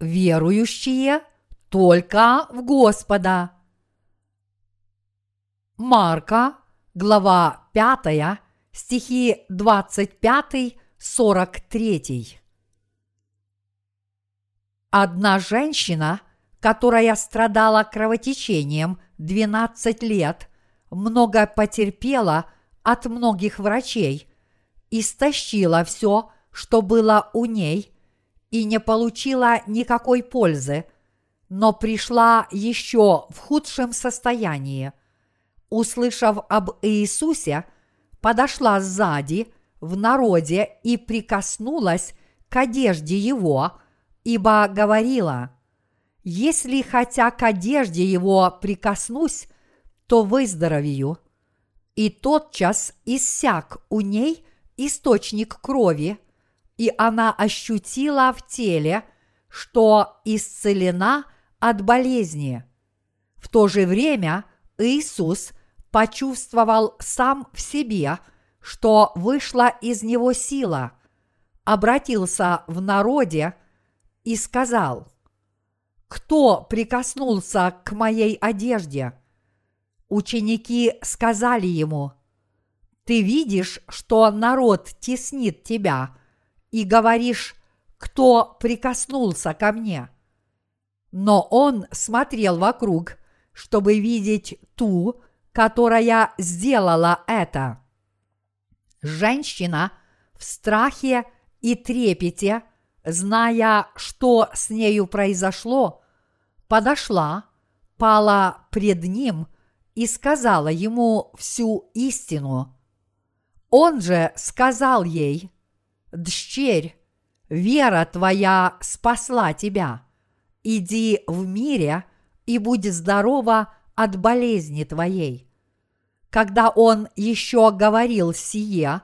верующие только в Господа. Марка, глава 5, стихи 25-43. Одна женщина, которая страдала кровотечением 12 лет, много потерпела от многих врачей, истощила все, что было у ней, и не получила никакой пользы, но пришла еще в худшем состоянии. Услышав об Иисусе, подошла сзади в народе и прикоснулась к одежде его – ибо говорила, «Если хотя к одежде его прикоснусь, то выздоровею». И тотчас иссяк у ней источник крови, и она ощутила в теле, что исцелена от болезни. В то же время Иисус почувствовал сам в себе, что вышла из него сила, обратился в народе – и сказал, «Кто прикоснулся к моей одежде?» Ученики сказали ему, «Ты видишь, что народ теснит тебя, и говоришь, кто прикоснулся ко мне?» Но он смотрел вокруг, чтобы видеть ту, которая сделала это. Женщина в страхе и трепете – зная, что с нею произошло, подошла, пала пред ним и сказала ему всю истину. Он же сказал ей, «Дщерь, вера твоя спасла тебя. Иди в мире и будь здорова от болезни твоей». Когда он еще говорил сие,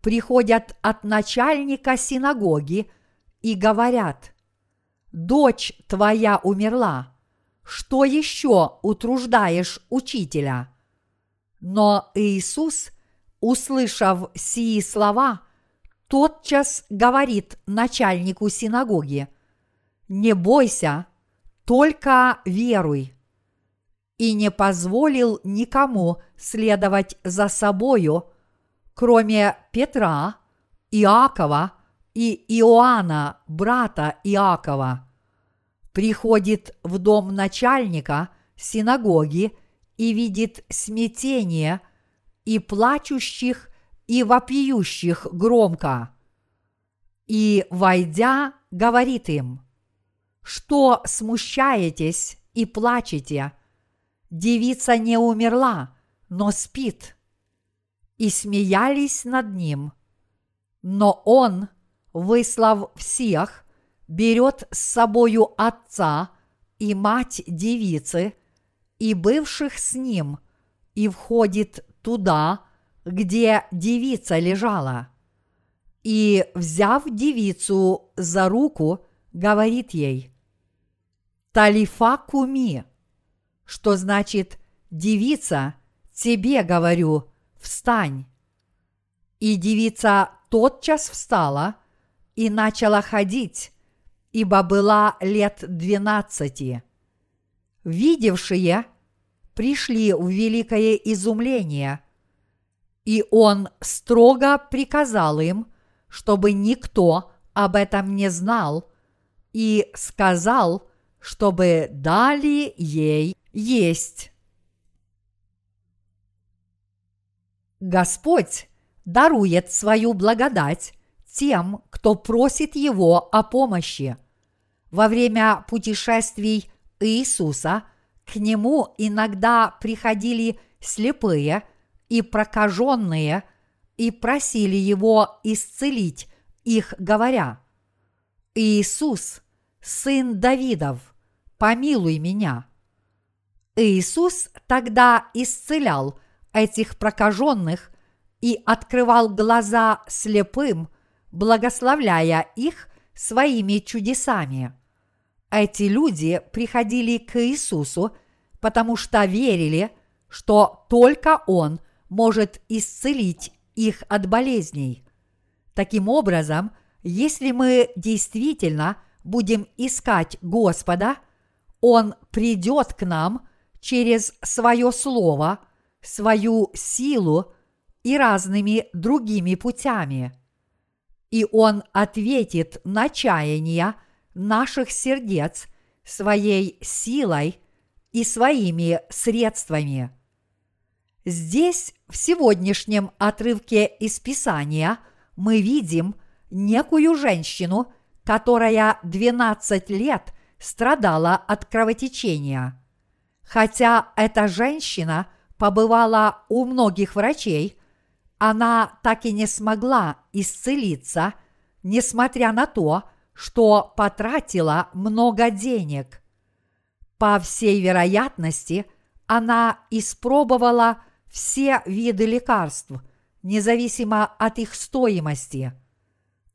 приходят от начальника синагоги – и говорят, «Дочь твоя умерла, что еще утруждаешь учителя?» Но Иисус, услышав сии слова, тотчас говорит начальнику синагоги, «Не бойся, только веруй» и не позволил никому следовать за собою, кроме Петра, Иакова и Иоанна, брата Иакова, приходит в дом начальника синагоги и видит смятение и плачущих и вопиющих громко. И, войдя, говорит им, что смущаетесь и плачете? Девица не умерла, но спит. И смеялись над ним. Но он – выслав всех, берет с собою отца и мать девицы и бывших с ним и входит туда, где девица лежала. И, взяв девицу за руку, говорит ей, «Талифа куми», что значит «девица, тебе говорю, встань». И девица тотчас встала – и начала ходить, ибо была лет двенадцати. Видевшие пришли в великое изумление, и он строго приказал им, чтобы никто об этом не знал, и сказал, чтобы дали ей есть. Господь дарует свою благодать тем, кто просит Его о помощи. Во время путешествий Иисуса к Нему иногда приходили слепые и прокаженные и просили Его исцелить их, говоря, «Иисус, сын Давидов, помилуй меня». Иисус тогда исцелял этих прокаженных и открывал глаза слепым – благословляя их своими чудесами. Эти люди приходили к Иисусу, потому что верили, что только Он может исцелить их от болезней. Таким образом, если мы действительно будем искать Господа, Он придет к нам через свое слово, свою силу и разными другими путями. И Он ответит на чаяния наших сердец своей силой и своими средствами. Здесь, в сегодняшнем отрывке из Писания, мы видим некую женщину, которая 12 лет страдала от кровотечения. Хотя эта женщина побывала у многих врачей, она так и не смогла исцелиться, несмотря на то, что потратила много денег. По всей вероятности, она испробовала все виды лекарств, независимо от их стоимости.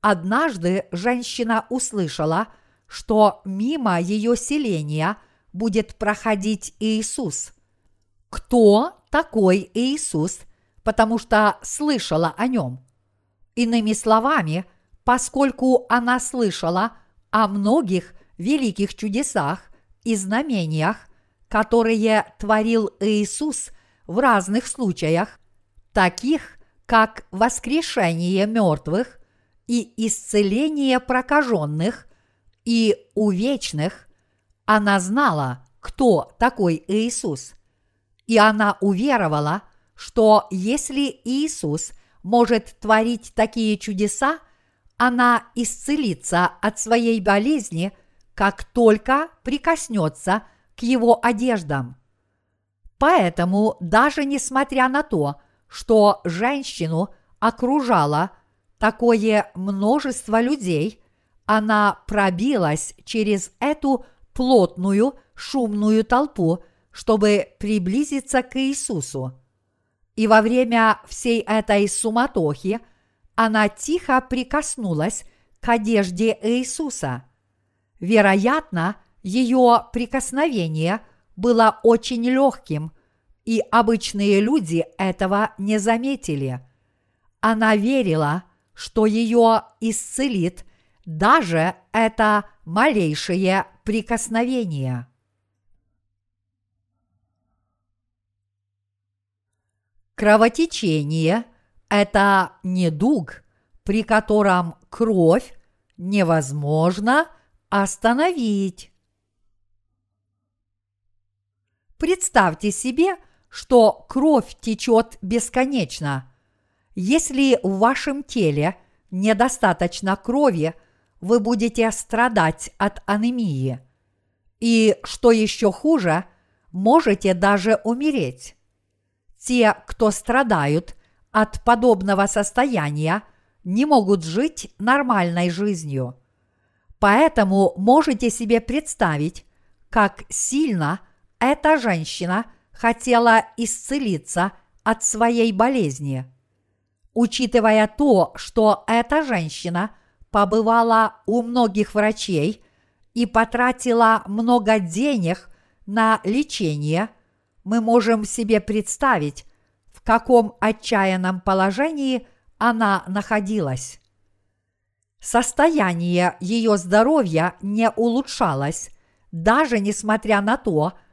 Однажды женщина услышала, что мимо ее селения будет проходить Иисус. Кто такой Иисус, потому что слышала о нем? Иными словами, поскольку она слышала о многих великих чудесах и знамениях, которые творил Иисус в разных случаях, таких как воскрешение мертвых и исцеление прокаженных и увечных, она знала, кто такой Иисус. И она уверовала, что если Иисус может творить такие чудеса, она исцелится от своей болезни, как только прикоснется к его одеждам. Поэтому, даже несмотря на то, что женщину окружало такое множество людей, она пробилась через эту плотную, шумную толпу, чтобы приблизиться к Иисусу. И во время всей этой суматохи она тихо прикоснулась к одежде Иисуса. Вероятно, ее прикосновение было очень легким, и обычные люди этого не заметили. Она верила, что ее исцелит даже это малейшее прикосновение. Кровотечение – это недуг, при котором кровь невозможно остановить. Представьте себе, что кровь течет бесконечно. Если в вашем теле недостаточно крови, вы будете страдать от анемии. И, что еще хуже, можете даже умереть. Те, кто страдают от подобного состояния, не могут жить нормальной жизнью. Поэтому можете себе представить, как сильно эта женщина хотела исцелиться от своей болезни. Учитывая то, что эта женщина побывала у многих врачей и потратила много денег на лечение, мы можем себе представить, в каком отчаянном положении она находилась. Состояние ее здоровья не улучшалось, даже несмотря на то, что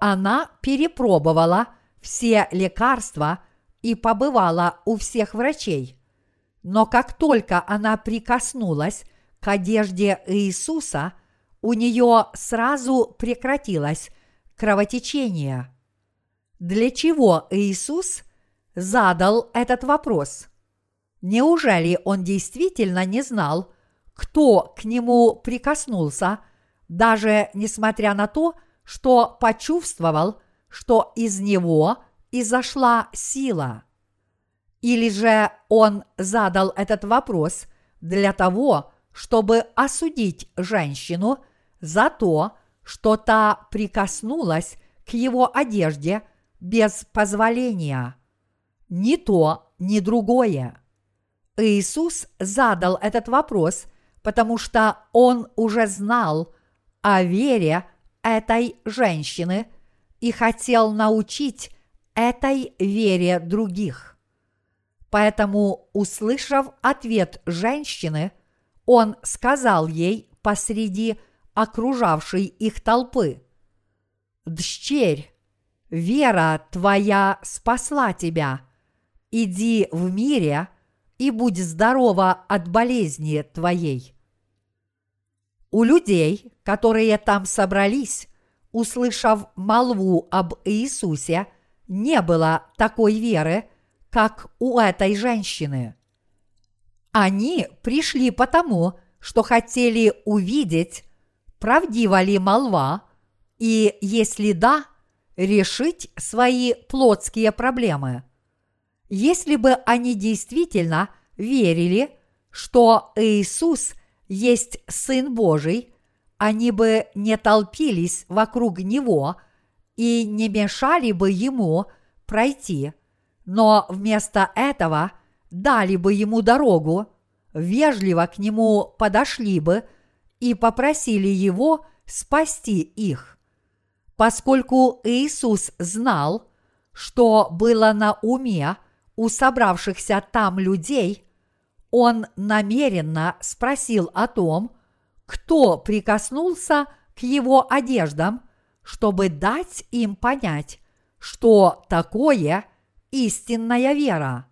она перепробовала все лекарства и побывала у всех врачей. Но как только она прикоснулась к одежде Иисуса, у нее сразу прекратилось кровотечение. Для чего Иисус задал этот вопрос? Неужели он действительно не знал, кто к нему прикоснулся, даже несмотря на то, что почувствовал, что из него изошла сила. Или же он задал этот вопрос для того, чтобы осудить женщину за то, что та прикоснулась к его одежде без позволения. Ни то, ни другое. Иисус задал этот вопрос, потому что он уже знал о вере этой женщины и хотел научить этой вере других. Поэтому, услышав ответ женщины, он сказал ей посреди окружавшей их толпы. «Дщерь, вера твоя спасла тебя. Иди в мире и будь здорова от болезни твоей». У людей, которые там собрались, услышав молву об Иисусе, не было такой веры, как у этой женщины. Они пришли потому, что хотели увидеть, правдива ли молва, и, если да, решить свои плотские проблемы. Если бы они действительно верили, что Иисус есть Сын Божий, они бы не толпились вокруг Него и не мешали бы Ему пройти, но вместо этого дали бы Ему дорогу, вежливо к Нему подошли бы и попросили Его спасти их. Поскольку Иисус знал, что было на уме у собравшихся там людей, он намеренно спросил о том, кто прикоснулся к его одеждам, чтобы дать им понять, что такое истинная вера.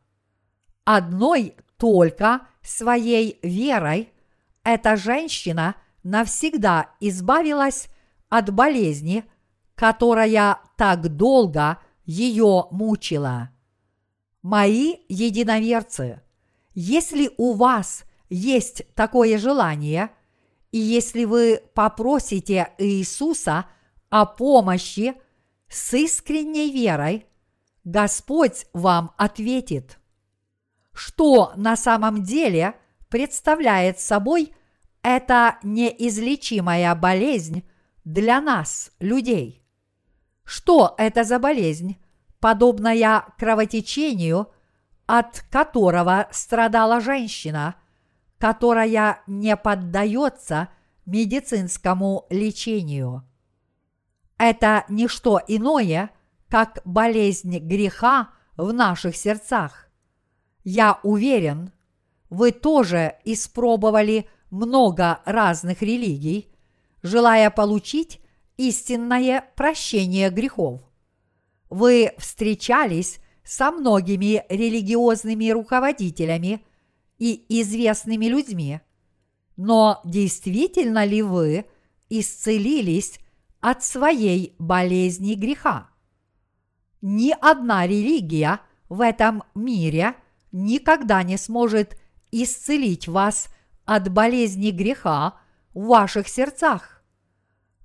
Одной только своей верой эта женщина навсегда избавилась от болезни, которая так долго ее мучила. Мои единоверцы, если у вас есть такое желание – и если вы попросите Иисуса о помощи с искренней верой, Господь вам ответит. Что на самом деле представляет собой эта неизлечимая болезнь для нас, людей? Что это за болезнь, подобная кровотечению, от которого страдала женщина – которая не поддается медицинскому лечению. Это не что иное, как болезнь греха в наших сердцах. Я уверен, вы тоже испробовали много разных религий, желая получить истинное прощение грехов. Вы встречались со многими религиозными руководителями – и известными людьми. Но действительно ли вы исцелились от своей болезни греха? Ни одна религия в этом мире никогда не сможет исцелить вас от болезни греха в ваших сердцах.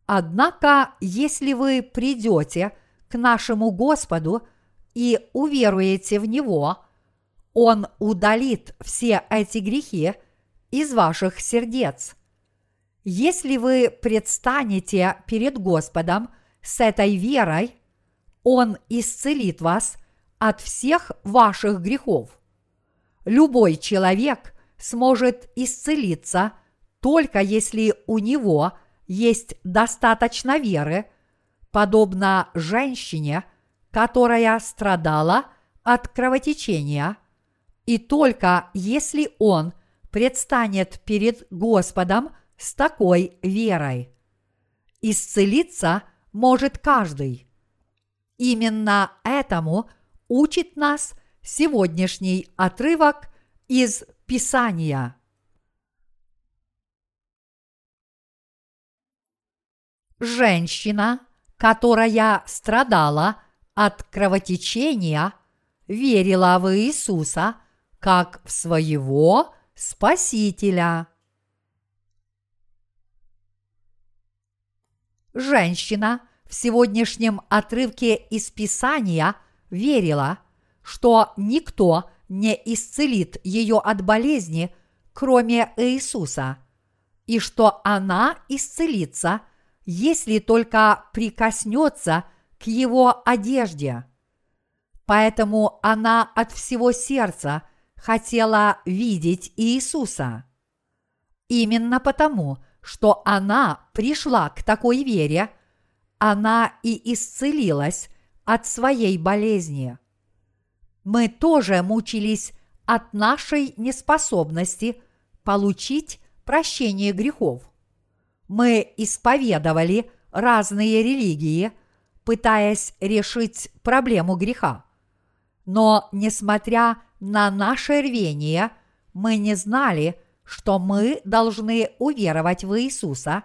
Однако, если вы придете к нашему Господу и уверуете в Него – он удалит все эти грехи из ваших сердец. Если вы предстанете перед Господом с этой верой, Он исцелит вас от всех ваших грехов. Любой человек сможет исцелиться только если у него есть достаточно веры, подобно женщине, которая страдала от кровотечения – и только если он предстанет перед Господом с такой верой. Исцелиться может каждый. Именно этому учит нас сегодняшний отрывок из Писания. Женщина, которая страдала от кровотечения, верила в Иисуса – как в своего Спасителя. Женщина в сегодняшнем отрывке из Писания верила, что никто не исцелит ее от болезни, кроме Иисуса, и что она исцелится, если только прикоснется к его одежде. Поэтому она от всего сердца хотела видеть Иисуса. Именно потому, что она пришла к такой вере, она и исцелилась от своей болезни. Мы тоже мучились от нашей неспособности получить прощение грехов. Мы исповедовали разные религии, пытаясь решить проблему греха. Но, несмотря на наше рвение, мы не знали, что мы должны уверовать в Иисуса,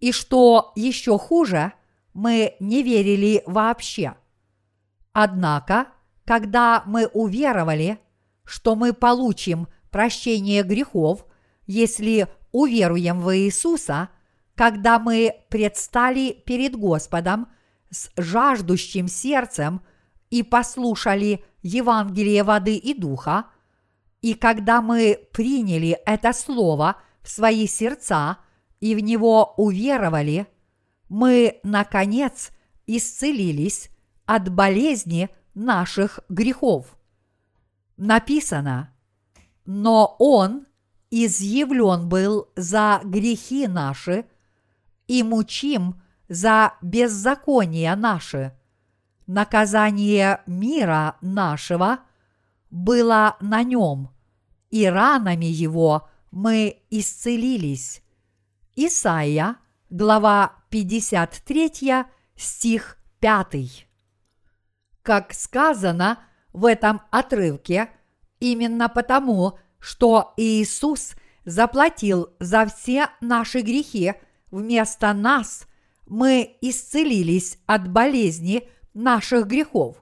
и что еще хуже, мы не верили вообще. Однако, когда мы уверовали, что мы получим прощение грехов, если уверуем в Иисуса, когда мы предстали перед Господом с жаждущим сердцем и послушали Евангелие воды и духа, и когда мы приняли это слово в свои сердца и в него уверовали, мы, наконец, исцелились от болезни наших грехов. Написано, но Он изъявлен был за грехи наши и мучим за беззакония наши. Наказание мира нашего было на нем, и ранами его мы исцелились. Исайя, глава 53, стих 5. Как сказано в этом отрывке, именно потому, что Иисус заплатил за все наши грехи вместо нас, мы исцелились от болезни наших грехов.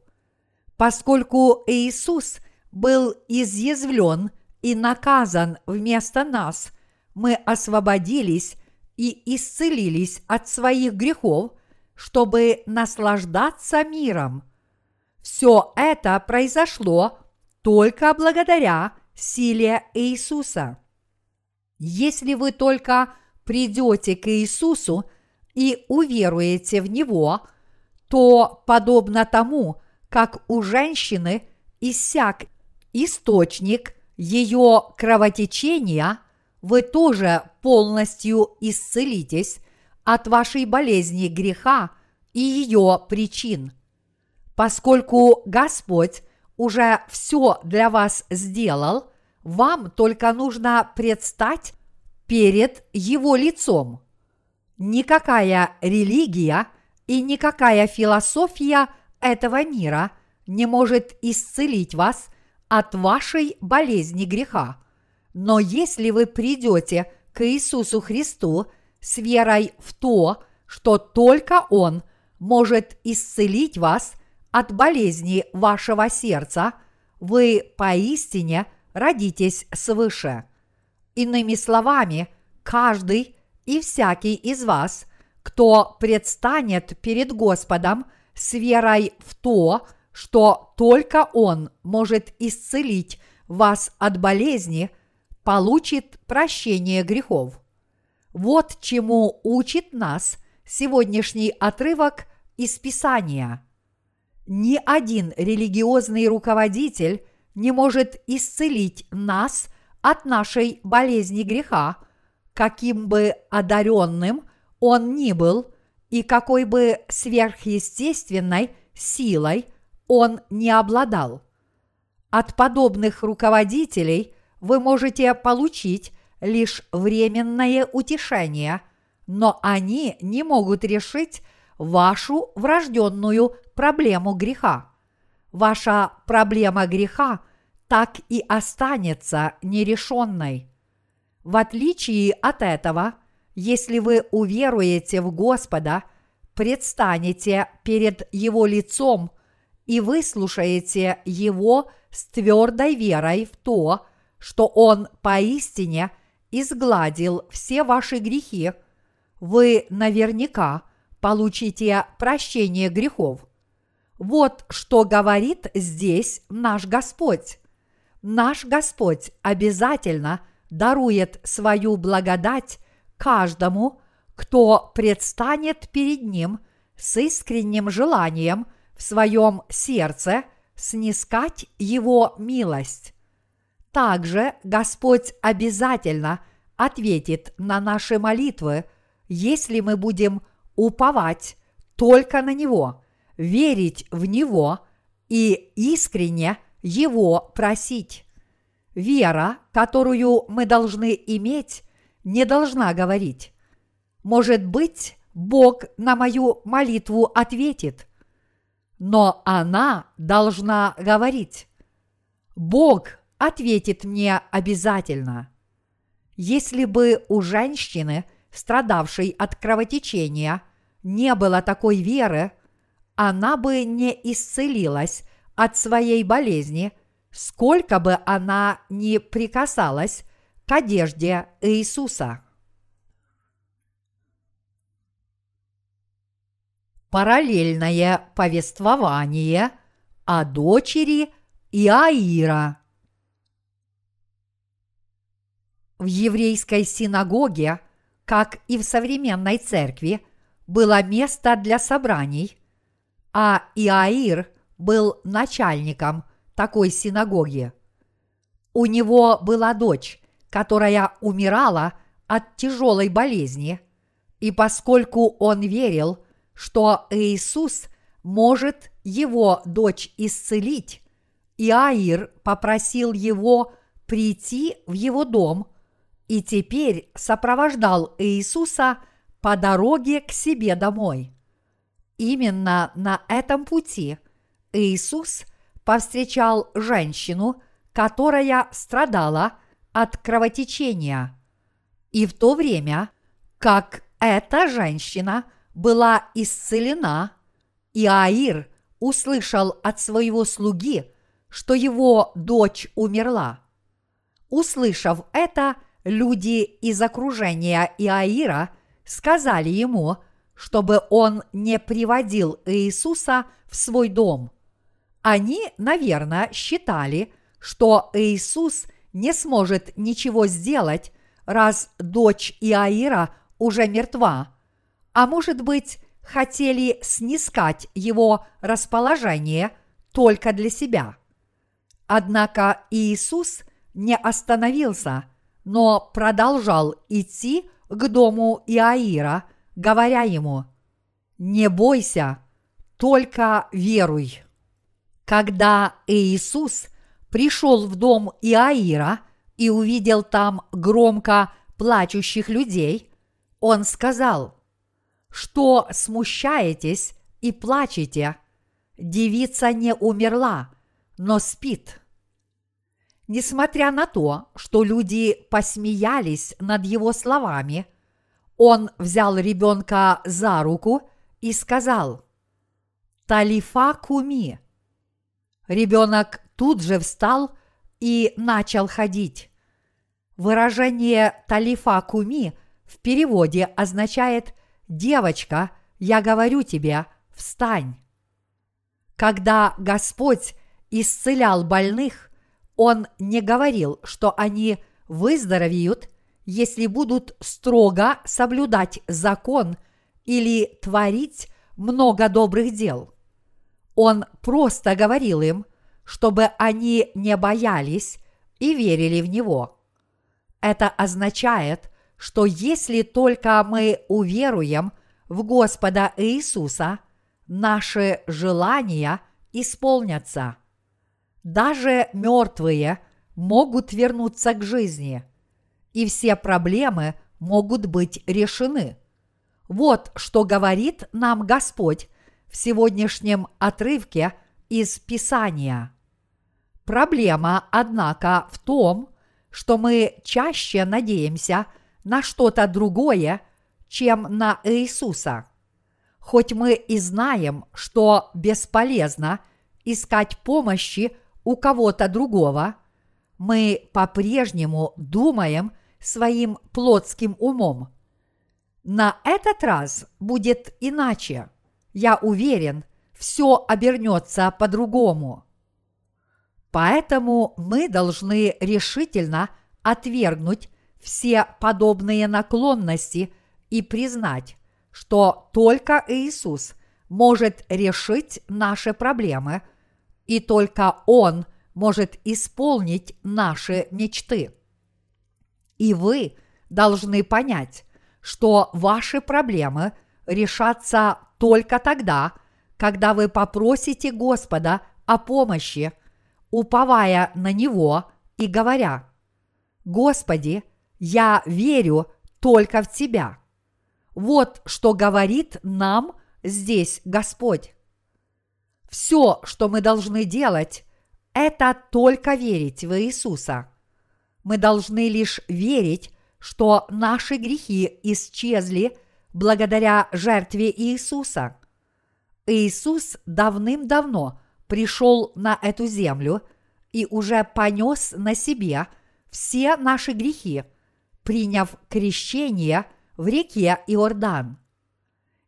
Поскольку Иисус был изъязвлен и наказан вместо нас, мы освободились и исцелились от своих грехов, чтобы наслаждаться миром. Все это произошло только благодаря силе Иисуса. Если вы только придете к Иисусу и уверуете в Него, то подобно тому, как у женщины иссяк источник ее кровотечения, вы тоже полностью исцелитесь от вашей болезни греха и ее причин. Поскольку Господь уже все для вас сделал, вам только нужно предстать перед Его лицом. Никакая религия и никакая философия этого мира не может исцелить вас от вашей болезни греха. Но если вы придете к Иисусу Христу с верой в то, что только Он может исцелить вас от болезни вашего сердца, вы поистине родитесь свыше. Иными словами, каждый и всякий из вас, кто предстанет перед Господом с верой в то, что только Он может исцелить вас от болезни, получит прощение грехов. Вот чему учит нас сегодняшний отрывок из Писания. Ни один религиозный руководитель не может исцелить нас от нашей болезни греха, каким бы одаренным он ни был и какой бы сверхъестественной силой он не обладал. От подобных руководителей вы можете получить лишь временное утешение, но они не могут решить вашу врожденную проблему греха. Ваша проблема греха так и останется нерешенной. В отличие от этого, если вы уверуете в Господа, предстанете перед Его лицом и выслушаете Его с твердой верой в то, что Он поистине изгладил все ваши грехи, вы наверняка получите прощение грехов. Вот что говорит здесь наш Господь. Наш Господь обязательно дарует свою благодать каждому, кто предстанет перед Ним с искренним желанием в своем сердце снискать Его милость. Также Господь обязательно ответит на наши молитвы, если мы будем уповать только на Него, верить в Него и искренне Его просить. Вера, которую мы должны иметь, не должна говорить Может быть, Бог на мою молитву ответит. Но она должна говорить, Бог ответит мне обязательно. Если бы у женщины, страдавшей от кровотечения, не было такой веры, она бы не исцелилась от своей болезни, сколько бы она ни прикасалась к одежде Иисуса. Параллельное повествование о дочери Иаира. В еврейской синагоге, как и в современной церкви, было место для собраний, а Иаир был начальником такой синагоги. У него была дочь, которая умирала от тяжелой болезни, и поскольку он верил, что Иисус может его дочь исцелить, Иаир попросил его прийти в его дом и теперь сопровождал Иисуса по дороге к себе домой. Именно на этом пути Иисус повстречал женщину, которая страдала от кровотечения. И в то время, как эта женщина была исцелена, Иаир услышал от своего слуги, что его дочь умерла. Услышав это, люди из окружения Иаира сказали ему, чтобы он не приводил Иисуса в свой дом. Они, наверное, считали, что Иисус не сможет ничего сделать, раз дочь Иаира уже мертва, а может быть, хотели снискать его расположение только для себя. Однако Иисус не остановился, но продолжал идти к дому Иаира, говоря ему, «Не бойся, только веруй». Когда Иисус пришел в дом Иаира и увидел там громко плачущих людей, он сказал, «Что смущаетесь и плачете? Девица не умерла, но спит». Несмотря на то, что люди посмеялись над его словами, он взял ребенка за руку и сказал «Талифа куми». Ребенок тут же встал и начал ходить. Выражение «талифа куми» в переводе означает «девочка, я говорю тебе, встань». Когда Господь исцелял больных, Он не говорил, что они выздоровеют, если будут строго соблюдать закон или творить много добрых дел. Он просто говорил им, чтобы они не боялись и верили в Него. Это означает, что если только мы уверуем в Господа Иисуса, наши желания исполнятся. Даже мертвые могут вернуться к жизни, и все проблемы могут быть решены. Вот что говорит нам Господь в сегодняшнем отрывке из Писания. Проблема, однако, в том, что мы чаще надеемся на что-то другое, чем на Иисуса. Хоть мы и знаем, что бесполезно искать помощи у кого-то другого, мы по-прежнему думаем своим плотским умом. На этот раз будет иначе я уверен, все обернется по-другому. Поэтому мы должны решительно отвергнуть все подобные наклонности и признать, что только Иисус может решить наши проблемы, и только Он может исполнить наши мечты. И вы должны понять, что ваши проблемы решатся только тогда, когда вы попросите Господа о помощи, уповая на Него и говоря, «Господи, я верю только в Тебя». Вот что говорит нам здесь Господь. Все, что мы должны делать, это только верить в Иисуса. Мы должны лишь верить, что наши грехи исчезли благодаря жертве Иисуса. Иисус давным-давно пришел на эту землю и уже понес на себе все наши грехи, приняв крещение в реке Иордан.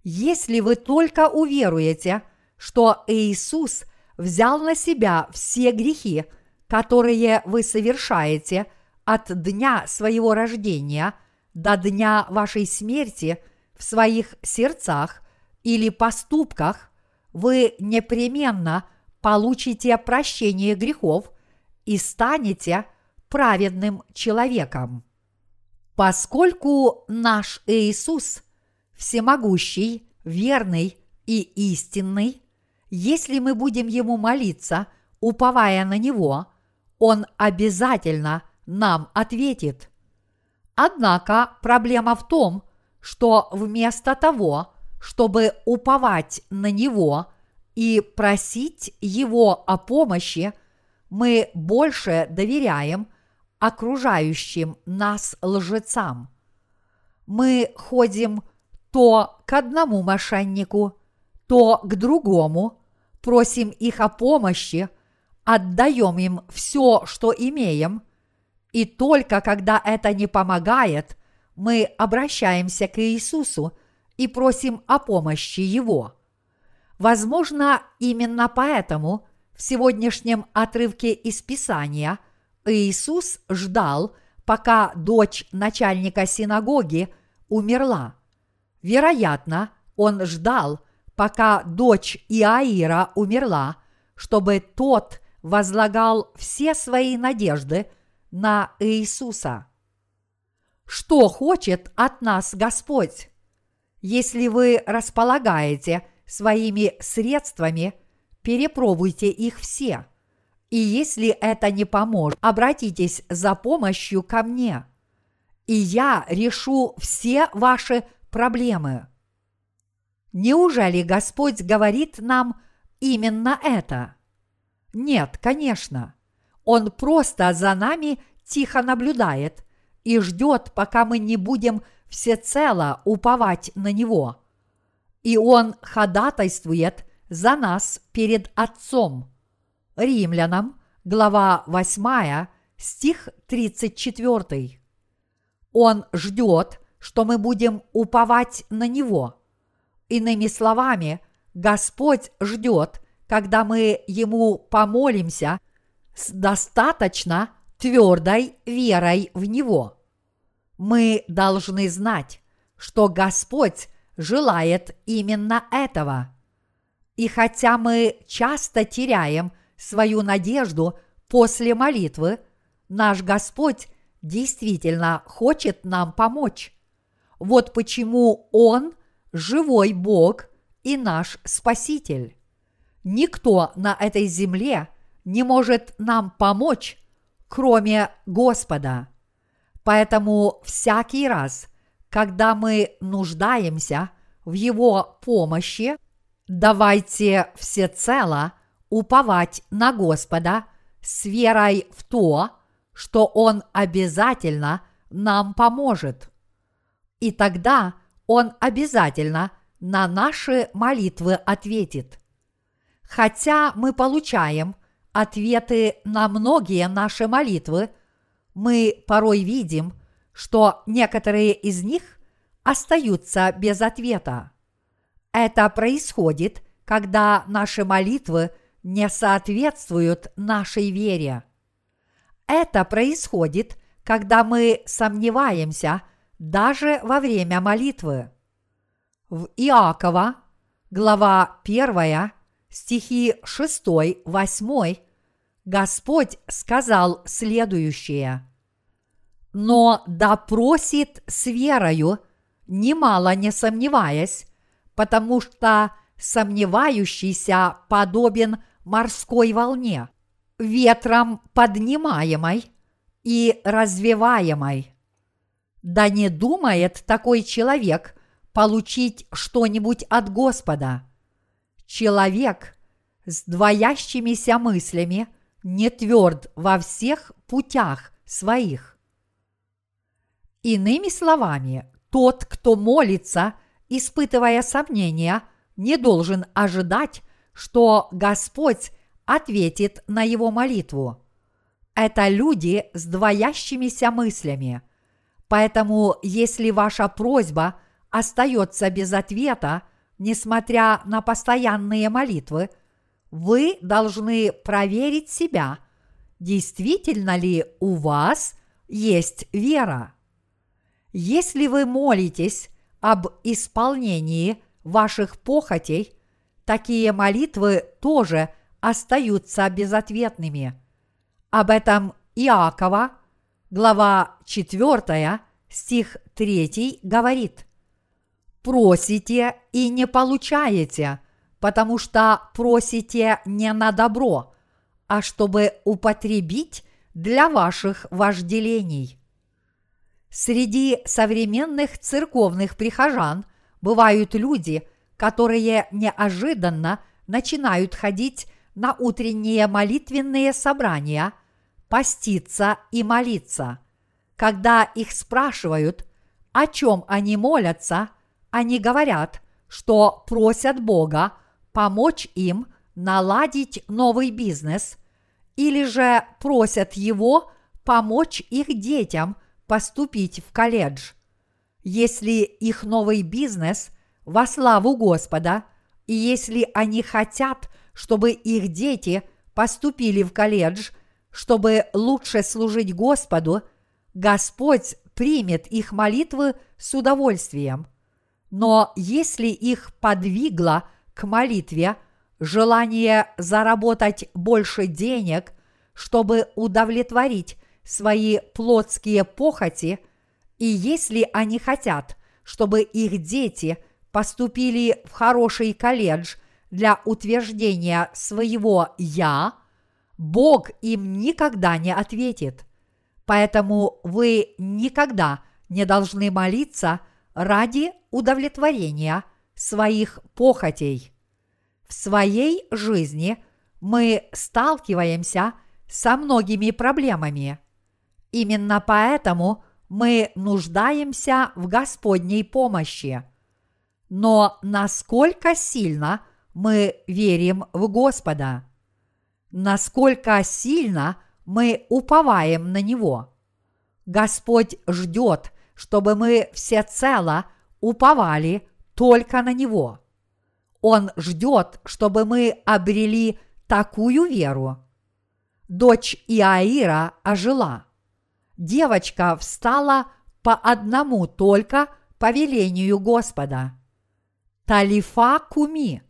Если вы только уверуете, что Иисус взял на себя все грехи, которые вы совершаете от дня своего рождения до дня вашей смерти в своих сердцах или поступках, вы непременно получите прощение грехов и станете праведным человеком. Поскольку наш Иисус всемогущий, верный и истинный, если мы будем Ему молиться, уповая на Него, Он обязательно нам ответит. Однако проблема в том, что вместо того, чтобы уповать на Него и просить Его о помощи, мы больше доверяем окружающим нас лжецам. Мы ходим то к одному мошеннику, то к другому, просим их о помощи, отдаем им все, что имеем, и только когда это не помогает, мы обращаемся к Иисусу и просим о помощи Его. Возможно, именно поэтому в сегодняшнем отрывке из Писания Иисус ждал, пока дочь начальника синагоги умерла. Вероятно, он ждал, пока дочь Иаира умерла, чтобы тот возлагал все свои надежды на Иисуса. Что хочет от нас Господь? Если вы располагаете своими средствами, перепробуйте их все. И если это не поможет, обратитесь за помощью ко мне. И я решу все ваши проблемы. Неужели Господь говорит нам именно это? Нет, конечно. Он просто за нами тихо наблюдает и ждет, пока мы не будем всецело уповать на Него. И Он ходатайствует за нас перед Отцом. Римлянам, глава 8, стих 34. Он ждет, что мы будем уповать на Него – Иными словами, Господь ждет, когда мы Ему помолимся с достаточно твердой верой в Него. Мы должны знать, что Господь желает именно этого. И хотя мы часто теряем свою надежду после молитвы, наш Господь действительно хочет нам помочь. Вот почему Он – живой Бог и наш Спаситель. Никто на этой земле не может нам помочь, кроме Господа. Поэтому всякий раз, когда мы нуждаемся в Его помощи, давайте всецело уповать на Господа с верой в то, что Он обязательно нам поможет. И тогда – он обязательно на наши молитвы ответит. Хотя мы получаем ответы на многие наши молитвы, мы порой видим, что некоторые из них остаются без ответа. Это происходит, когда наши молитвы не соответствуют нашей вере. Это происходит, когда мы сомневаемся – даже во время молитвы. В Иакова, глава 1, стихи 6-8, Господь сказал следующее. «Но да просит с верою, немало не сомневаясь, потому что сомневающийся подобен морской волне, ветром поднимаемой и развиваемой. Да не думает такой человек получить что-нибудь от Господа. Человек с двоящимися мыслями не тверд во всех путях своих. Иными словами, тот, кто молится, испытывая сомнения, не должен ожидать, что Господь ответит на его молитву. Это люди с двоящимися мыслями. Поэтому, если ваша просьба остается без ответа, несмотря на постоянные молитвы, вы должны проверить себя, действительно ли у вас есть вера. Если вы молитесь об исполнении ваших похотей, такие молитвы тоже остаются безответными. Об этом Иакова, глава 4, стих 3 говорит «Просите и не получаете, потому что просите не на добро, а чтобы употребить для ваших вожделений». Среди современных церковных прихожан бывают люди, которые неожиданно начинают ходить на утренние молитвенные собрания, поститься и молиться. Когда их спрашивают, о чем они молятся, они говорят, что просят Бога помочь им наладить новый бизнес, или же просят Его помочь их детям – поступить в колледж. Если их новый бизнес во славу Господа, и если они хотят, чтобы их дети поступили в колледж, чтобы лучше служить Господу, Господь примет их молитвы с удовольствием. Но если их подвигло к молитве желание заработать больше денег, чтобы удовлетворить свои плотские похоти, и если они хотят, чтобы их дети поступили в хороший колледж для утверждения своего «я», Бог им никогда не ответит. Поэтому вы никогда не должны молиться ради удовлетворения своих похотей. В своей жизни мы сталкиваемся со многими проблемами. Именно поэтому мы нуждаемся в Господней помощи. Но насколько сильно мы верим в Господа? Насколько сильно мы уповаем на Него? Господь ждет, чтобы мы всецело уповали только на Него. Он ждет, чтобы мы обрели такую веру. Дочь Иаира ожила – девочка встала по одному только повелению Господа. Талифа куми.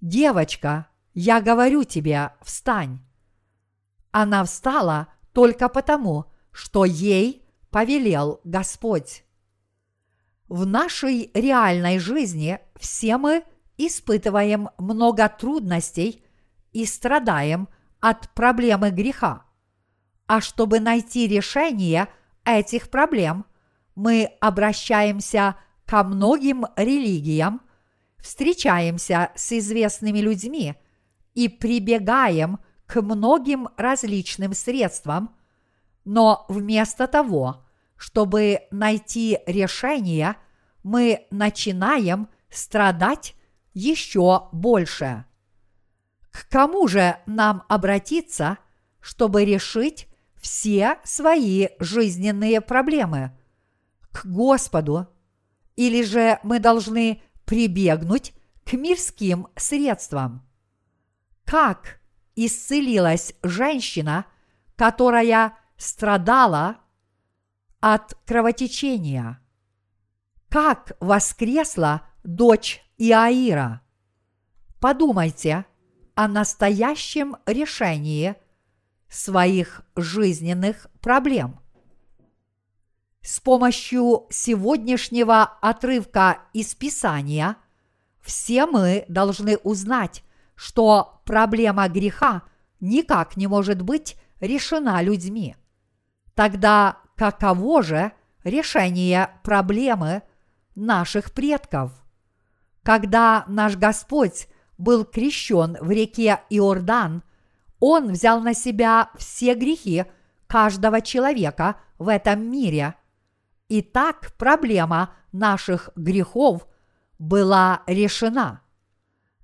Девочка, я говорю тебе, встань. Она встала только потому, что ей повелел Господь. В нашей реальной жизни все мы испытываем много трудностей и страдаем от проблемы греха. А чтобы найти решение этих проблем, мы обращаемся ко многим религиям, встречаемся с известными людьми и прибегаем к многим различным средствам, но вместо того, чтобы найти решение, мы начинаем страдать еще больше. К кому же нам обратиться, чтобы решить все свои жизненные проблемы к Господу, или же мы должны прибегнуть к мирским средствам. Как исцелилась женщина, которая страдала от кровотечения? Как воскресла дочь Иаира? Подумайте о настоящем решении – своих жизненных проблем. С помощью сегодняшнего отрывка из Писания все мы должны узнать, что проблема греха никак не может быть решена людьми. Тогда каково же решение проблемы наших предков. Когда наш Господь был крещен в реке Иордан, Он взял на себя все грехи каждого человека в этом мире. И так проблема наших грехов была решена.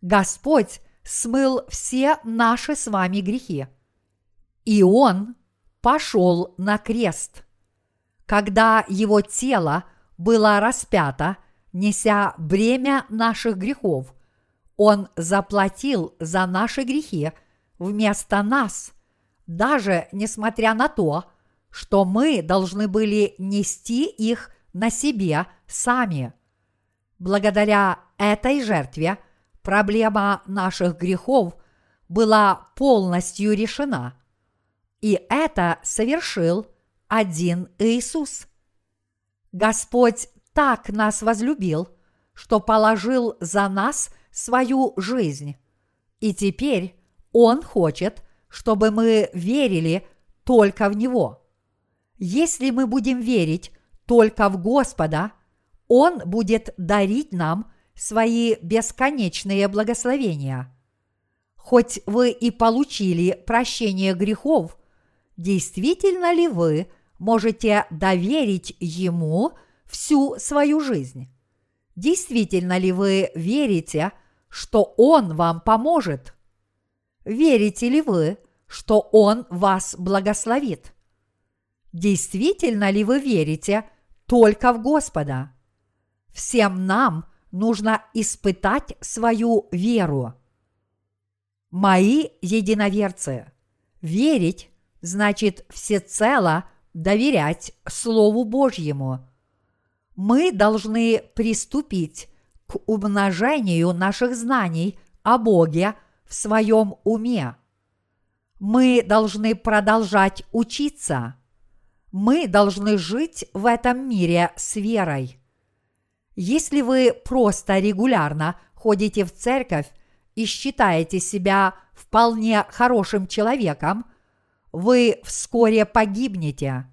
Господь смыл все наши с вами грехи. И Он пошел на крест. Когда Его тело было распято, неся бремя наших грехов, Он заплатил за наши грехи вместо нас, даже несмотря на то, что мы должны были нести их на себе сами. Благодаря этой жертве проблема наших грехов была полностью решена. И это совершил один Иисус. Господь так нас возлюбил, что положил за нас свою жизнь. И теперь Он хочет, чтобы мы верили только в Него. Если мы будем верить только в Господа, Он будет дарить нам свои бесконечные благословения. Хоть вы и получили прощение грехов, действительно ли вы можете доверить Ему всю свою жизнь? Действительно ли вы верите, что Он вам поможет? Верите ли вы, что Он вас благословит? Действительно ли вы верите только в Господа? Всем нам нужно испытать свою веру. Мои единоверцы, верить значит всецело доверять Слову Божьему. Мы должны приступить к умножению наших знаний о Боге в своем уме. Мы должны продолжать учиться. Мы должны жить в этом мире с верой. Если вы просто регулярно ходите в церковь и считаете себя вполне хорошим человеком, вы вскоре погибнете.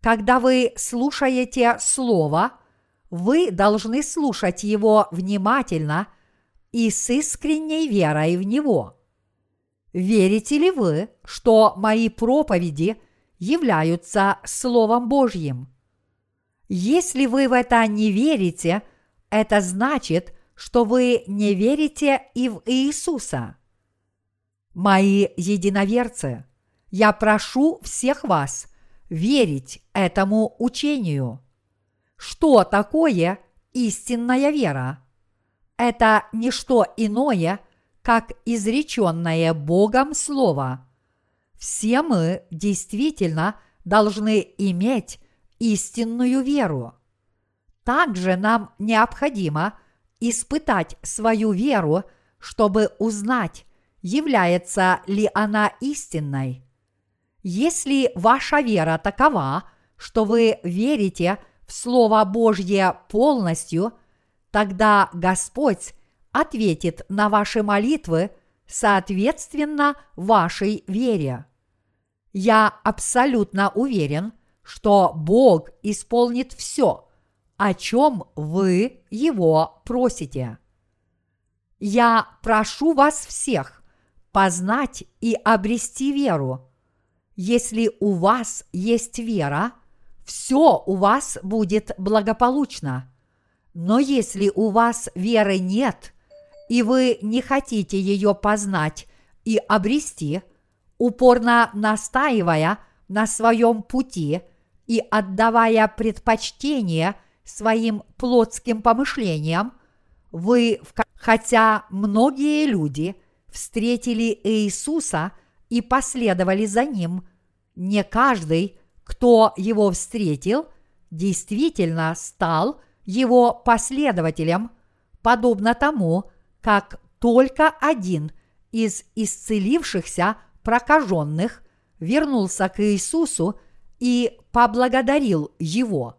Когда вы слушаете Слово, вы должны слушать его внимательно и с искренней верой в него. Верите ли вы, что мои проповеди являются Словом Божьим? Если вы в это не верите, это значит, что вы не верите и в Иисуса. Мои единоверцы, я прошу всех вас верить этому учению. Что такое истинная вера? Это не что иное, как изреченное Богом Слово. Все мы действительно должны иметь истинную веру. Также нам необходимо испытать свою веру, чтобы узнать, является ли она истинной. Если ваша вера такова, что вы верите в Слово Божье полностью, тогда Господь ответит на ваши молитвы соответственно вашей вере. Я абсолютно уверен, что Бог исполнит все, о чем вы Его просите. Я прошу вас всех познать и обрести веру. Если у вас есть вера, все у вас будет благополучно. Но если у вас веры нет, и вы не хотите ее познать и обрести, упорно настаивая на своем пути и отдавая предпочтение своим плотским помышлениям, вы, хотя многие люди встретили Иисуса и последовали за Ним, не каждый, кто его встретил, действительно стал его последователем, подобно тому, как только один из исцелившихся прокаженных вернулся к Иисусу и поблагодарил его.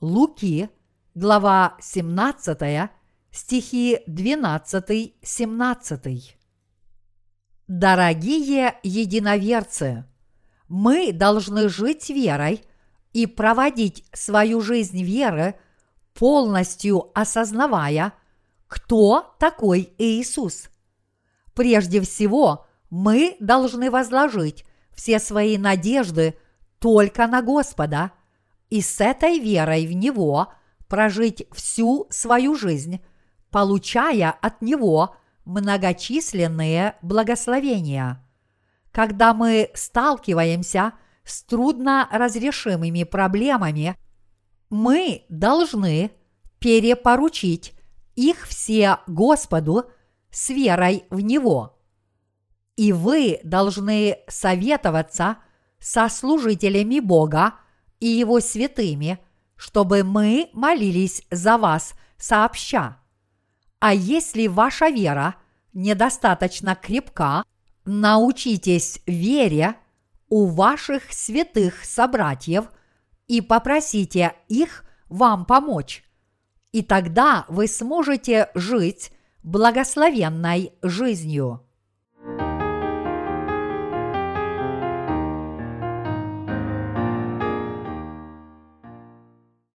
Луки, глава 17, стихи 12-17. Дорогие единоверцы, мы должны жить верой и проводить свою жизнь веры полностью осознавая, кто такой Иисус. Прежде всего, мы должны возложить все свои надежды только на Господа и с этой верой в Него прожить всю свою жизнь, получая от Него многочисленные благословения. Когда мы сталкиваемся с трудно разрешимыми проблемами, мы должны перепоручить их все Господу с верой в Него. И вы должны советоваться со служителями Бога и Его святыми, чтобы мы молились за вас сообща. А если ваша вера недостаточно крепка, научитесь вере у ваших святых собратьев и попросите их вам помочь. И тогда вы сможете жить благословенной жизнью.